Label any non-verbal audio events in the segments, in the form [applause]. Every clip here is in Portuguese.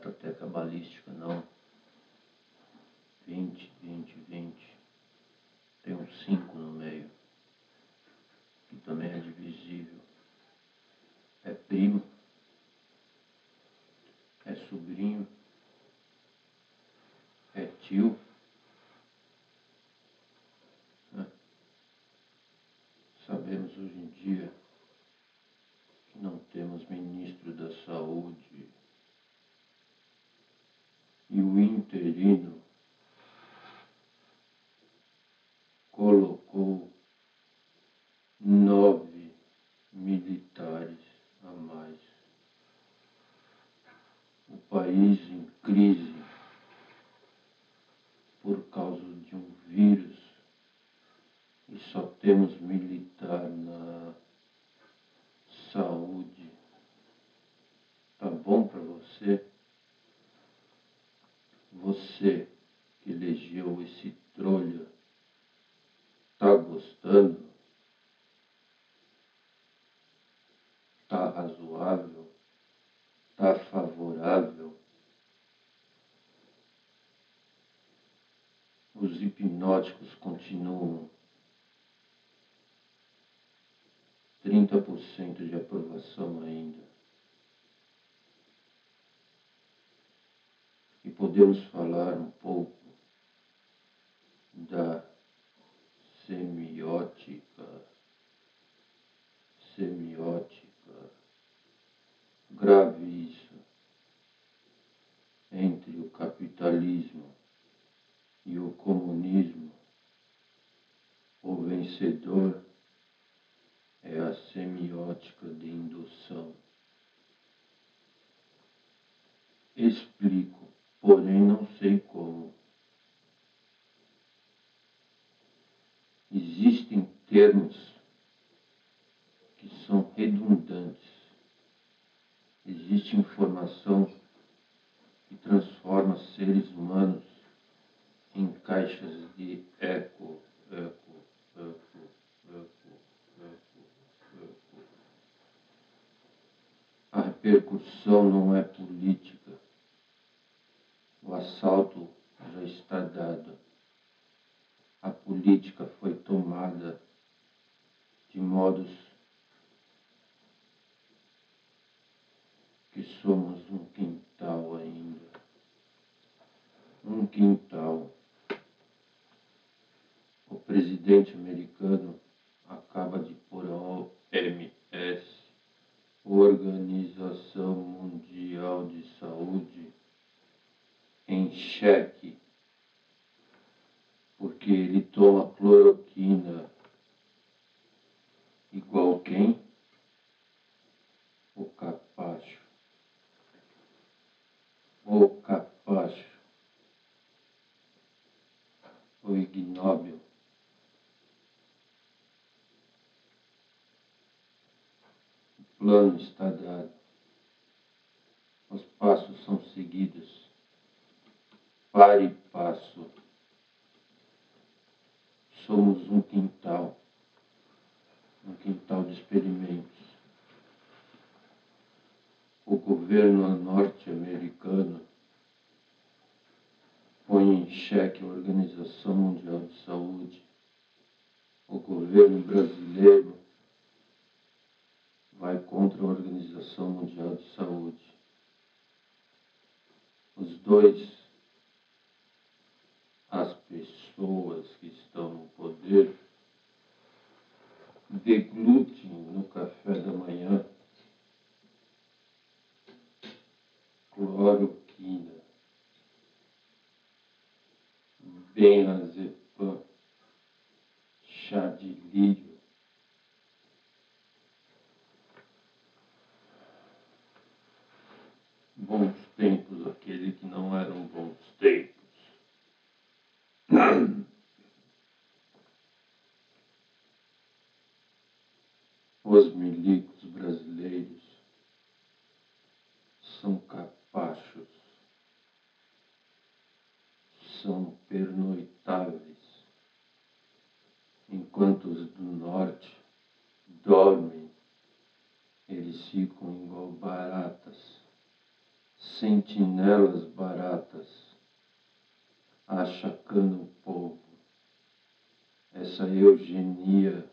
data até cabalística, não. 20, 20, 20. Tem um 5 no meio, que também é divisível. É primo, é sobrinho, é tio. Né? Sabemos hoje em dia que não temos ministro da saúde e o interino colocou nove militares a mais. O país em crise por causa de um vírus temos militar na saúde. Tá bom para você? Você que elegeu esse trolha, tá gostando? Tá razoável? Tá favorável? Os hipnóticos continuam 30% de aprovação ainda. e podemos falar um pouco da semiótica, semiótica, grave isso, entre o capitalismo e o comunismo, o vencedor é a semiótica de indução. Explico porém não sei como. Existem termos que são redundantes. Existe informação que transforma seres humanos em caixas de eco, eco, eco, eco, eco, eco. A repercussão não é política assalto já está dado. A política foi tomada de modos que somos um quintal ainda. Um quintal. O presidente americano acaba de pôr a OMS, Organização Mundial de Saúde, em xeque, porque ele toma cloroquina igual quem? O capacho. O capacho. O ignóbil. O plano está dado. Os passos são seguidos para e passo. Somos um quintal, um quintal de experimentos. O governo norte-americano põe em xeque a Organização Mundial de Saúde. O governo brasileiro vai contra a Organização Mundial de Saúde. Os dois as pessoas que estão poder deglutem no café da manhã cloroquina, benazepam, Os milicos brasileiros são capachos, são pernoitáveis, enquanto os do norte dormem, eles ficam igual baratas, sentinelas baratas achacando o povo, essa eugenia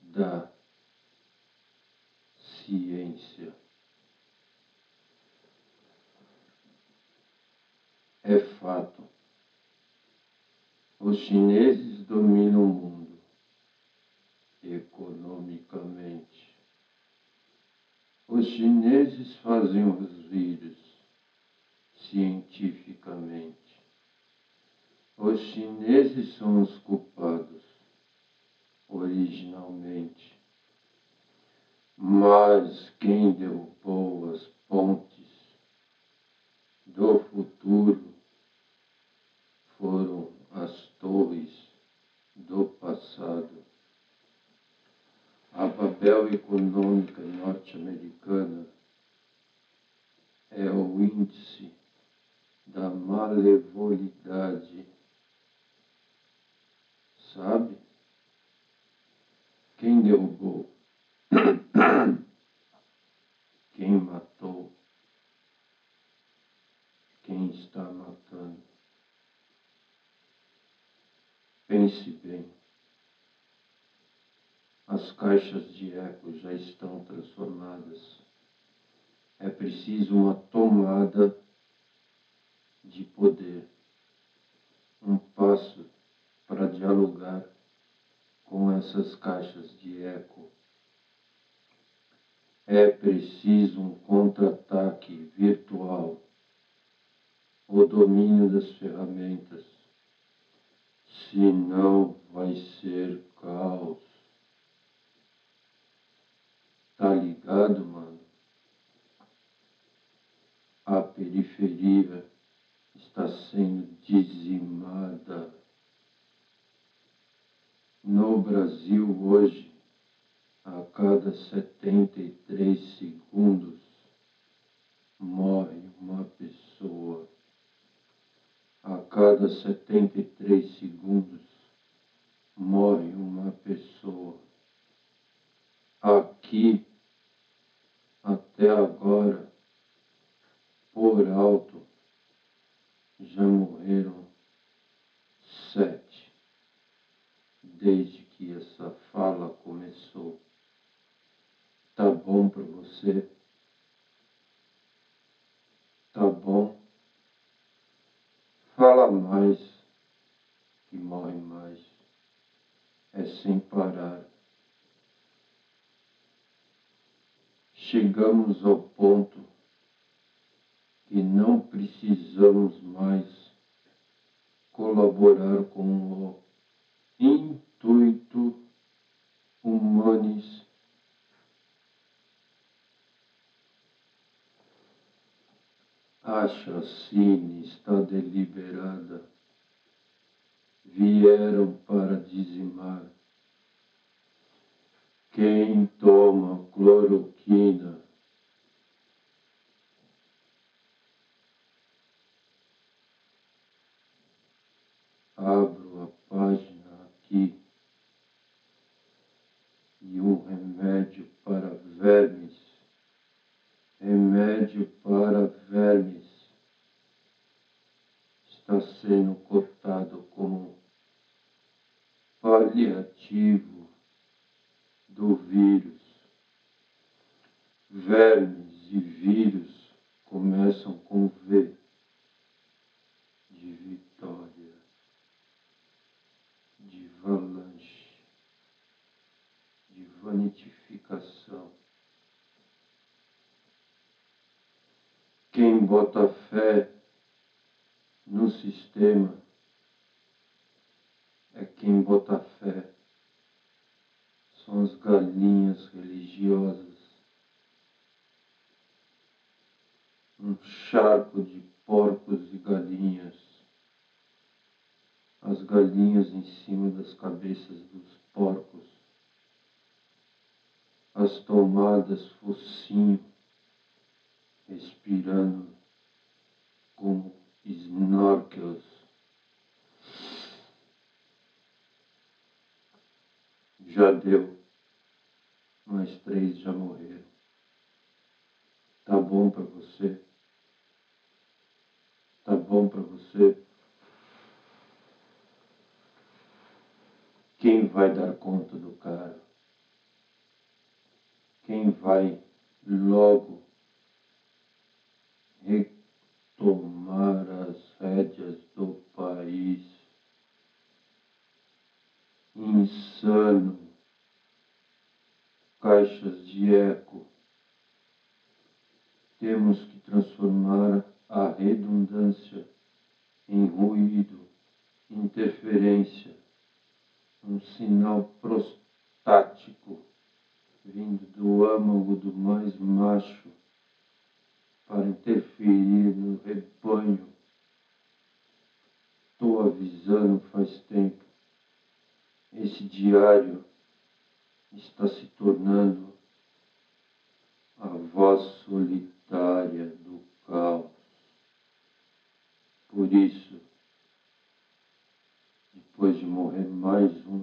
da É fato. Os chineses dominam o mundo economicamente. Os chineses fazem os vírus cientificamente. Os chineses são os culpados originalmente. Mas quem derrubou as pontes do futuro foram as torres do passado. A Babel econômica norte-americana é o índice da malevolidade. Sabe? Quem derrubou? [coughs] Quem matou? Quem está matando? Pense bem. As caixas de eco já estão transformadas. É preciso uma tomada de poder, um passo para dialogar com essas caixas de eco. É preciso um contra-ataque virtual, o domínio das ferramentas, senão vai ser caos. Tá ligado, mano? A periferia está sendo dizimada. No Brasil hoje, a cada 73 segundos morre uma pessoa. A cada 73 segundos morre uma pessoa. Aqui, até agora, por alto, já morreram sete desde que essa fala começou. Tá bom para você? Tá bom? Fala mais, que morre mais. É sem parar. Chegamos ao ponto que não precisamos mais colaborar com o intuito humanis a chacina está deliberada. Vieram para dizimar. Quem toma cloroquina abro a página aqui e um remédio para vermes, remédio para vermes. Está sendo cotado como paliativo do vírus. Vermes e vírus começam com V de vanitificação. Quem bota fé no sistema é quem bota fé. São as galinhas religiosas. Um charco de porcos e galinhas as galinhas em cima das cabeças dos porcos, as tomadas focinho, respirando como snorkels. Já deu, mais três já morreram. Tá bom para você? Tá bom para você? Quem vai dar conta do cara? De eco. Temos que transformar a redundância em ruído, interferência, um sinal prostático vindo do âmago do mais macho para interferir no rebanho. Estou avisando faz tempo. Esse diário está se tornando a voz solitária do caos. Por isso, depois de morrer mais um,